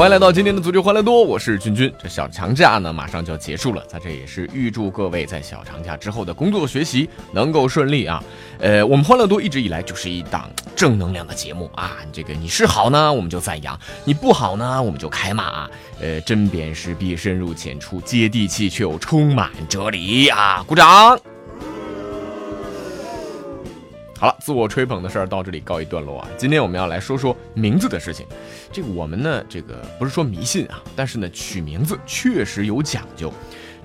欢迎来到今天的足球欢乐多，我是君君。这小长假呢，马上就要结束了，在这也是预祝各位在小长假之后的工作学习能够顺利啊。呃，我们欢乐多一直以来就是一档正能量的节目啊。这个你是好呢，我们就赞扬；你不好呢，我们就开骂。啊。呃，针砭时弊，深入浅出，接地气却又充满哲理啊！鼓掌。好了，自我吹捧的事儿到这里告一段落啊。今天我们要来说说名字的事情。这个我们呢，这个不是说迷信啊，但是呢，取名字确实有讲究。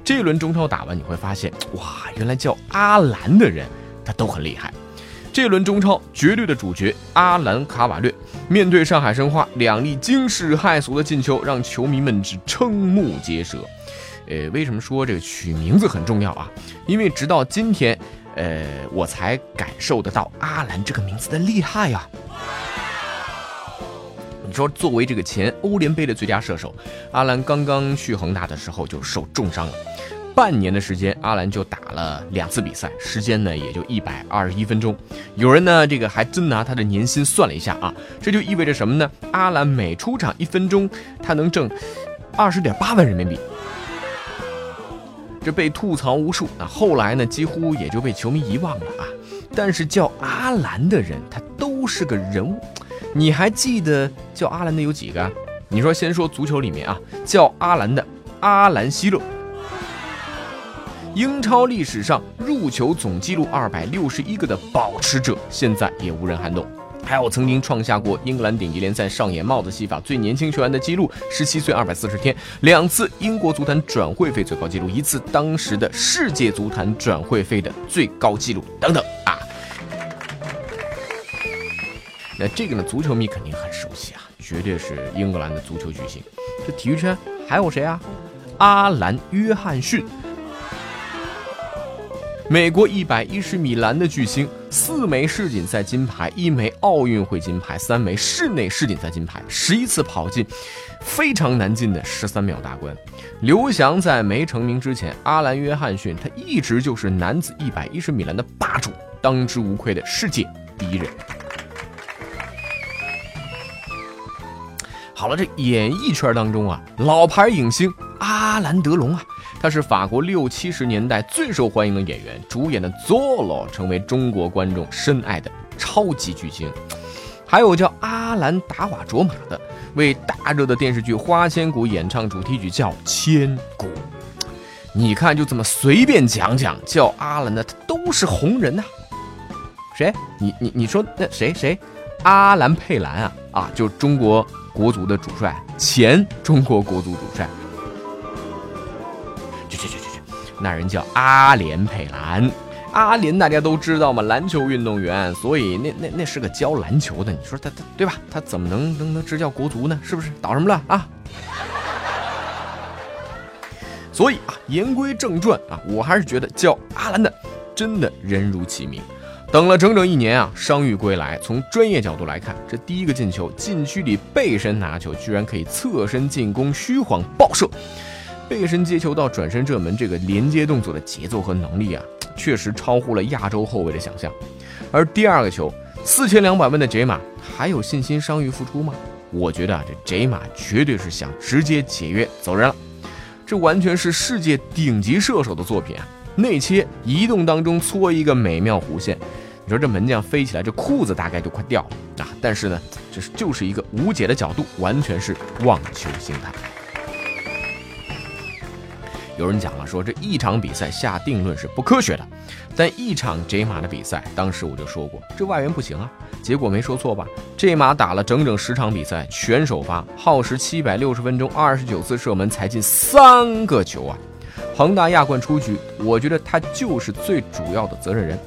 这轮中超打完，你会发现，哇，原来叫阿兰的人他都很厉害。这轮中超绝对的主角阿兰卡瓦略，面对上海申花两粒惊世骇俗的进球，让球迷们是瞠目结舌。呃，为什么说这个取名字很重要啊？因为直到今天。呃，我才感受得到阿兰这个名字的厉害呀！你说，作为这个前欧联杯的最佳射手，阿兰刚刚去恒大的时候就受重伤了，半年的时间，阿兰就打了两次比赛，时间呢也就一百二十一分钟。有人呢，这个还真拿他的年薪算了一下啊，这就意味着什么呢？阿兰每出场一分钟，他能挣二十点八万人民币。这被吐槽无数，那后来呢，几乎也就被球迷遗忘了啊。但是叫阿兰的人，他都是个人物。你还记得叫阿兰的有几个？你说，先说足球里面啊，叫阿兰的阿兰希勒，英超历史上入球总纪录二百六十一个的保持者，现在也无人撼动。还有曾经创下过英格兰顶级联赛上演帽子戏法最年轻球员的记录，十七岁二百四十天，两次英国足坛转会费最高纪录，一次当时的世界足坛转会费的最高纪录等等啊。那这个呢，足球迷肯定很熟悉啊，绝对是英格兰的足球巨星。这体育圈还有谁啊？阿兰·约翰逊。美国一百一十米栏的巨星，四枚世锦赛金牌，一枚奥运会金牌，三枚室内世锦赛金牌，十一次跑进非常难进的十三秒大关。刘翔在没成名之前，阿兰·约翰逊他一直就是男子一百一十米栏的霸主，当之无愧的世界第一人。好了，这演艺圈当中啊，老牌影星阿兰·德龙啊。他是法国六七十年代最受欢迎的演员，主演的《Zolo》成为中国观众深爱的超级巨星。还有叫阿兰达瓦卓玛的，为大热的电视剧《花千骨》演唱主题曲叫《千古》。你看，就这么随便讲讲，叫阿兰的他都是红人呐。谁？你你你说那谁谁？阿兰佩兰啊啊，就中国国足的主帅，前中国国足主帅。那人叫阿联佩兰，阿联大家都知道嘛，篮球运动员，所以那那那是个教篮球的，你说他他对吧？他怎么能能能执教国足呢？是不是？捣什么乱啊？所以啊，言归正传啊，我还是觉得叫阿兰的真的人如其名。等了整整一年啊，伤愈归来，从专业角度来看，这第一个进球，禁区里背身拿球，居然可以侧身进攻，虚晃爆射。背身接球到转身射门，这个连接动作的节奏和能力啊，确实超乎了亚洲后卫的想象。而第二个球，四千两百万的杰马还有信心伤愈复出吗？我觉得啊，这杰马绝对是想直接解约走人了。这完全是世界顶级射手的作品啊！内切移动当中搓一个美妙弧线，你说这门将飞起来，这裤子大概就快掉了啊！但是呢，这是就是一个无解的角度，完全是望球心态。有人讲了，说这一场比赛下定论是不科学的，但一场 J 马的比赛，当时我就说过，这外援不行啊。结果没说错吧？J 马打了整整十场比赛，全首发，耗时七百六十分钟，二十九次射门，才进三个球啊！恒大亚冠出局，我觉得他就是最主要的责任人。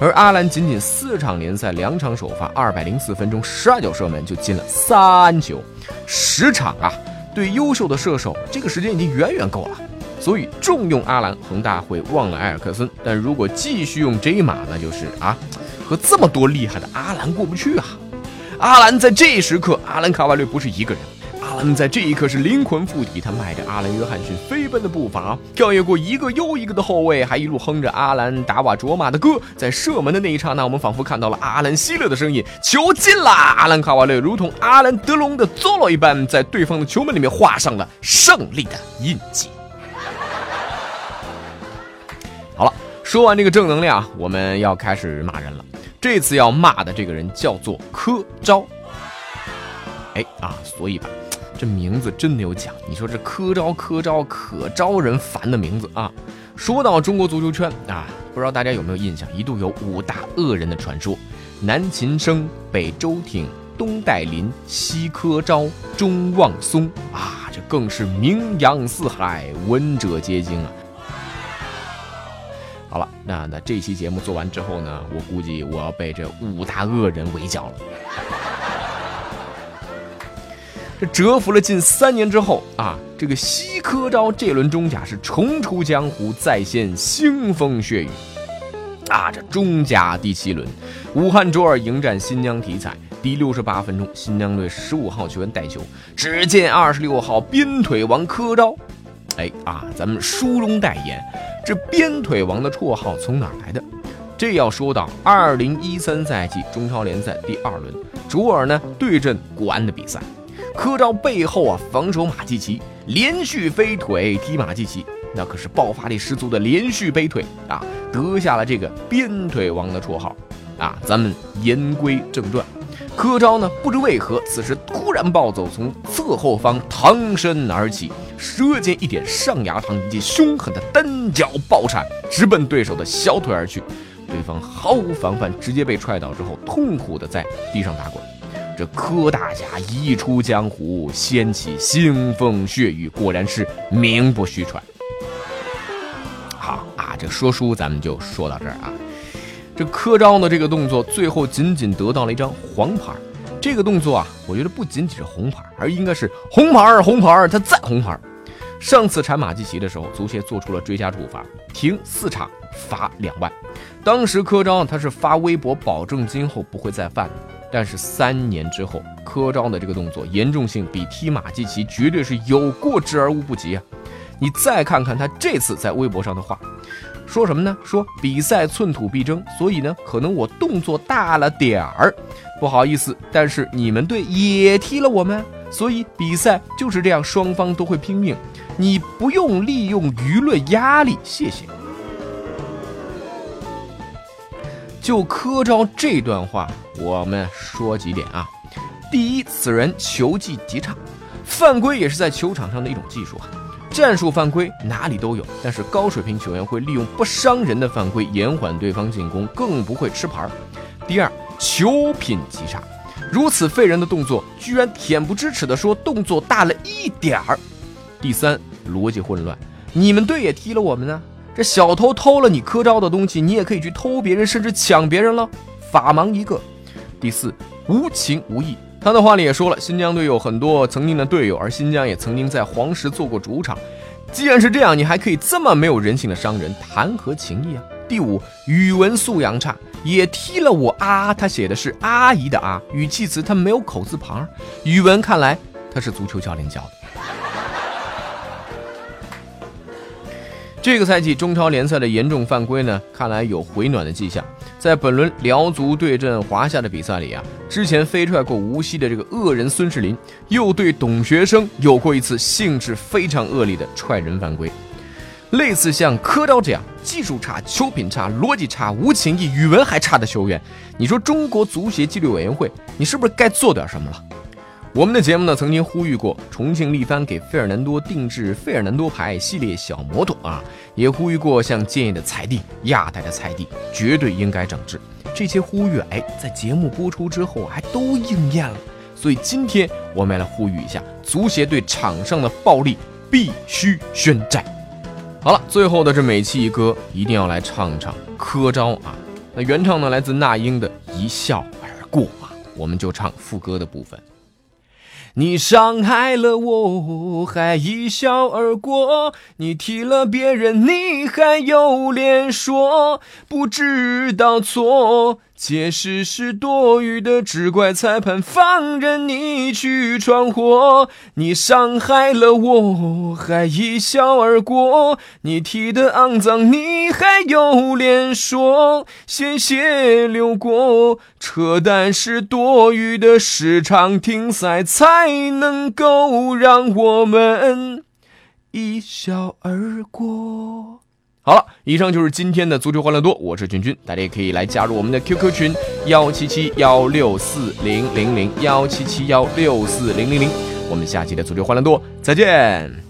而阿兰仅仅四场联赛两场首发，二百零四分钟十二脚射门就进了三球，十场啊，对优秀的射手，这个时间已经远远够了。所以重用阿兰，恒大会忘了埃尔克森；但如果继续用 J 马，那就是啊，和这么多厉害的阿兰过不去啊。阿兰在这时刻，阿兰卡瓦略不是一个人。阿兰在这一刻是灵魂附体，他迈着阿兰约翰逊飞奔的步伐，跳跃过一个又一个的后卫，还一路哼着阿兰达瓦卓玛的歌。在射门的那一刹那，我们仿佛看到了阿兰希勒的身影，球进啦！阿兰卡瓦略如同阿兰德隆的佐罗一般，在对方的球门里面画上了胜利的印记。说完这个正能量，我们要开始骂人了。这次要骂的这个人叫做柯昭。哎啊，所以吧，这名字真的有讲。你说这柯昭，柯昭可招人烦的名字啊。说到中国足球圈啊，不知道大家有没有印象，一度有五大恶人的传说：南秦升、北周挺、东戴林、西柯昭、中望松啊，这更是名扬四海，闻者皆惊啊。好了，那那这期节目做完之后呢，我估计我要被这五大恶人围剿了。这蛰伏了近三年之后啊，这个西科昭这轮中甲是重出江湖，再现腥风血雨啊！这中甲第七轮，武汉卓尔迎战新疆体彩，第六十八分钟，新疆队十五号球员带球，只见二十六号鞭腿王科昭，哎啊，咱们书中代言。这鞭腿王的绰号从哪来的？这要说到二零一三赛季中超联赛第二轮，卓尔呢对阵国安的比赛，科昭背后啊防守马季奇，连续飞腿踢马季奇，那可是爆发力十足的连续背腿啊，得下了这个鞭腿王的绰号啊。咱们言归正传。柯昭呢？不知为何，此时突然暴走，从侧后方腾身而起，舌尖一点上牙膛，以及凶狠的单脚爆铲，直奔对手的小腿而去。对方毫无防范，直接被踹倒之后，痛苦的在地上打滚。这柯大侠一出江湖，掀起腥风血雨，果然是名不虚传。好啊，这说书咱们就说到这儿啊。这柯昭的这个动作，最后仅仅得到了一张黄牌。这个动作啊，我觉得不仅仅是红牌，而应该是红牌、红牌，他再红牌。上次铲马季奇的时候，足协做出了追加处罚，停四场，罚两万。当时柯昭他是发微博保证今后不会再犯，但是三年之后，柯昭的这个动作严重性比踢马季奇绝对是有过之而无不及啊！你再看看他这次在微博上的话。说什么呢？说比赛寸土必争，所以呢，可能我动作大了点儿，不好意思。但是你们队也踢了我们，所以比赛就是这样，双方都会拼命。你不用利用舆论压力，谢谢。就科招这段话，我们说几点啊？第一，此人球技极差，犯规也是在球场上的一种技术啊。战术犯规哪里都有，但是高水平球员会利用不伤人的犯规延缓对方进攻，更不会吃牌。第二，球品极差，如此废人的动作，居然恬不知耻地说动作大了一点儿。第三，逻辑混乱，你们队也踢了我们呢，这小偷偷了你科招的东西，你也可以去偷别人，甚至抢别人了，法盲一个。第四，无情无义。他的话里也说了，新疆队有很多曾经的队友，而新疆也曾经在黄石做过主场。既然是这样，你还可以这么没有人性的伤人，谈何情义啊？第五，语文素养差，也踢了我啊！他写的是阿姨的啊，语气词他没有口字旁。语文看来他是足球教练教的。这个赛季中超联赛的严重犯规呢，看来有回暖的迹象。在本轮辽足对阵华夏的比赛里啊，之前飞踹过无锡的这个恶人孙世林，又对董学生有过一次性质非常恶劣的踹人犯规。类似像柯昭这样技术差、球品差、逻辑差、无情义、语文还差的球员，你说中国足协纪律委员会，你是不是该做点什么了？我们的节目呢，曾经呼吁过重庆力帆给费尔南多定制费尔南多牌系列小摩托啊，也呼吁过像建业的彩地、亚太的彩地，绝对应该整治。这些呼吁，哎，在节目播出之后还都应验了。所以今天我们来呼吁一下，足协对场上的暴力必须宣战。好了，最后的这每期一歌，一定要来唱唱科招啊。那原唱呢来自那英的《一笑而过》啊，我们就唱副歌的部分。你伤害了我，还一笑而过。你踢了别人，你还有脸说不知道错？解释是多余的，只怪裁判放任你去闯祸。你伤害了我，还一笑而过。你踢得肮脏，你还有脸说鲜血流过？扯淡是多余的，时常停赛才能够让我们一笑而过。好了，以上就是今天的足球欢乐多，我是君君，大家也可以来加入我们的 QQ 群幺七七幺六四零零零幺七七幺六四零零零，我们下期的足球欢乐多再见。